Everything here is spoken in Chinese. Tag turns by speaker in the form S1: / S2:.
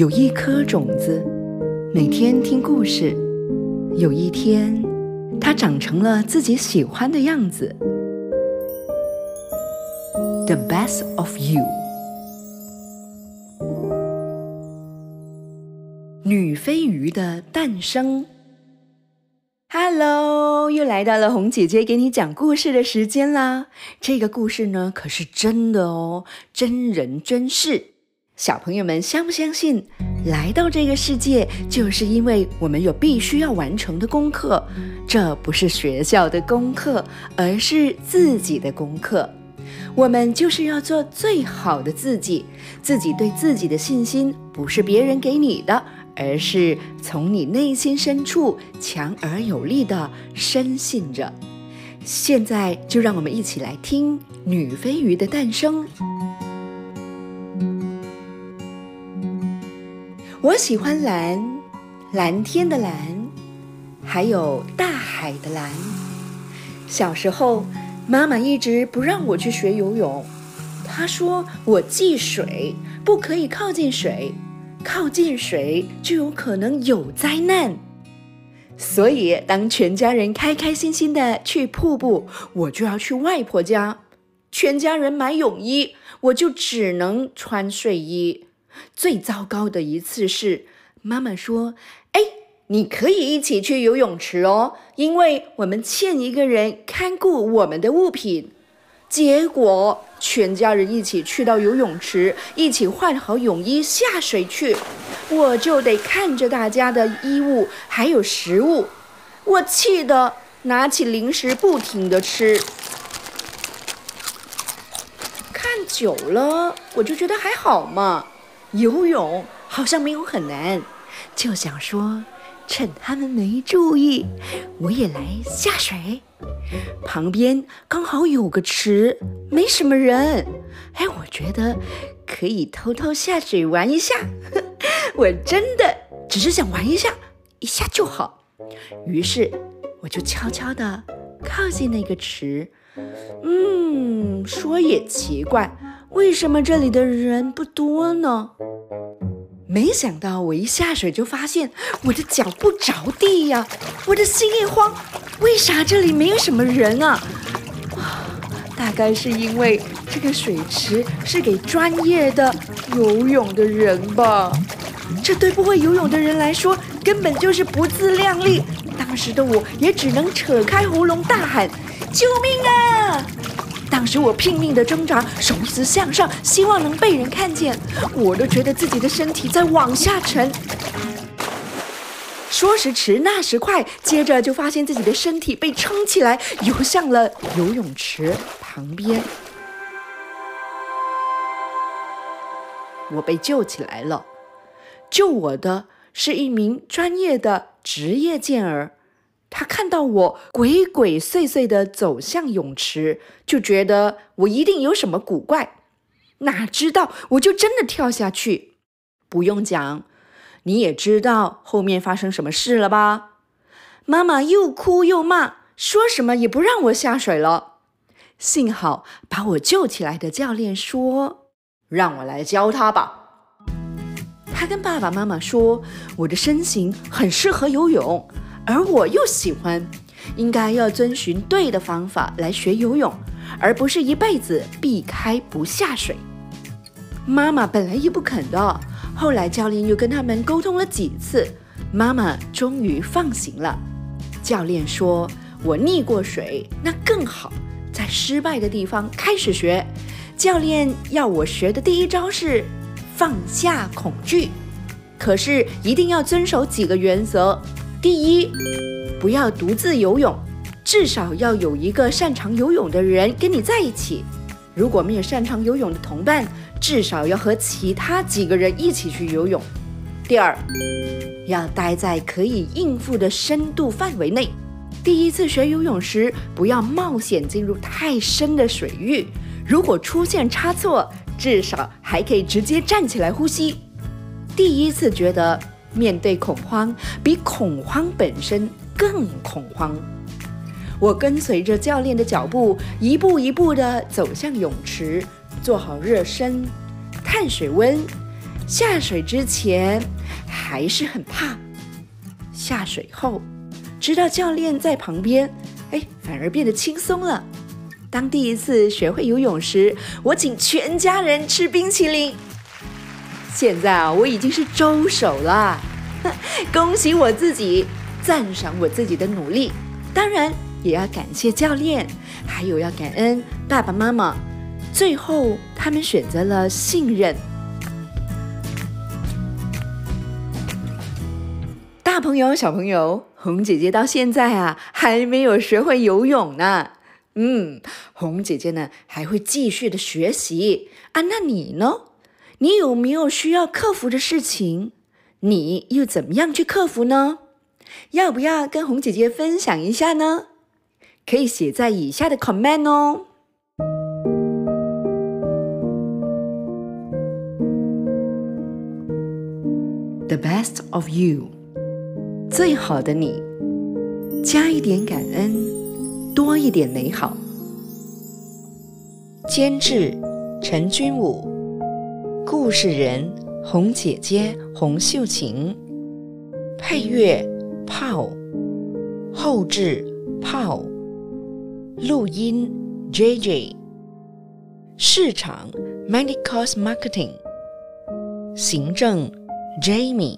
S1: 有一颗种子，每天听故事。有一天，它长成了自己喜欢的样子。The best of you。女飞鱼的诞生。Hello，又来到了红姐姐给你讲故事的时间啦。这个故事呢，可是真的哦，真人真事。小朋友们相不相信，来到这个世界就是因为我们有必须要完成的功课？这不是学校的功课，而是自己的功课。我们就是要做最好的自己。自己对自己的信心，不是别人给你的，而是从你内心深处强而有力的深信着。现在就让我们一起来听女飞鱼的诞生。我喜欢蓝，蓝天的蓝，还有大海的蓝。小时候，妈妈一直不让我去学游泳，她说我忌水，不可以靠近水，靠近水就有可能有灾难。所以，当全家人开开心心的去瀑布，我就要去外婆家。全家人买泳衣，我就只能穿睡衣。最糟糕的一次是，妈妈说：“哎，你可以一起去游泳池哦，因为我们欠一个人看顾我们的物品。”结果全家人一起去到游泳池，一起换好泳衣下水去，我就得看着大家的衣物还有食物，我气得拿起零食不停的吃。看久了，我就觉得还好嘛。游泳好像没有很难，就想说，趁他们没注意，我也来下水。旁边刚好有个池，没什么人。哎，我觉得可以偷偷下水玩一下。我真的只是想玩一下，一下就好。于是我就悄悄地靠近那个池。嗯，说也奇怪。为什么这里的人不多呢？没想到我一下水就发现我的脚不着地呀！我的心一慌，为啥这里没有什么人啊？啊，大概是因为这个水池是给专业的游泳的人吧？这对不会游泳的人来说根本就是不自量力。当时的我也只能扯开喉咙大喊：“救命啊！”当时我拼命的挣扎，手指向上，希望能被人看见。我都觉得自己的身体在往下沉。说时迟，那时快，接着就发现自己的身体被撑起来，游向了游泳池旁边。我被救起来了。救我的是一名专业的职业健儿。他看到我鬼鬼祟祟地走向泳池，就觉得我一定有什么古怪。哪知道我就真的跳下去。不用讲，你也知道后面发生什么事了吧？妈妈又哭又骂，说什么也不让我下水了。幸好把我救起来的教练说：“让我来教他吧。”他跟爸爸妈妈说：“我的身形很适合游泳。”而我又喜欢，应该要遵循对的方法来学游泳，而不是一辈子避开不下水。妈妈本来也不肯的，后来教练又跟他们沟通了几次，妈妈终于放行了。教练说：“我溺过水，那更好，在失败的地方开始学。”教练要我学的第一招是放下恐惧，可是一定要遵守几个原则。第一，不要独自游泳，至少要有一个擅长游泳的人跟你在一起。如果没有擅长游泳的同伴，至少要和其他几个人一起去游泳。第二，要待在可以应付的深度范围内。第一次学游泳时，不要冒险进入太深的水域。如果出现差错，至少还可以直接站起来呼吸。第一次觉得。面对恐慌，比恐慌本身更恐慌。我跟随着教练的脚步，一步一步地走向泳池，做好热身、看水温，下水之前还是很怕，下水后知道教练在旁边，哎，反而变得轻松了。当第一次学会游泳时，我请全家人吃冰淇淋。现在啊，我已经是周手了，恭喜我自己，赞赏我自己的努力。当然也要感谢教练，还有要感恩爸爸妈妈。最后，他们选择了信任。大朋友、小朋友，红姐姐到现在啊，还没有学会游泳呢。嗯，红姐姐呢还会继续的学习啊。那你呢？你有没有需要克服的事情？你又怎么样去克服呢？要不要跟红姐姐分享一下呢？可以写在以下的 comment 哦。The best of you，最好的你，加一点感恩。多一点美好。监制陈君武，故事人红姐姐红秀琴，配乐 pao，后制炮，录音 J J，市场 Medicos Marketing，行政 Jamie。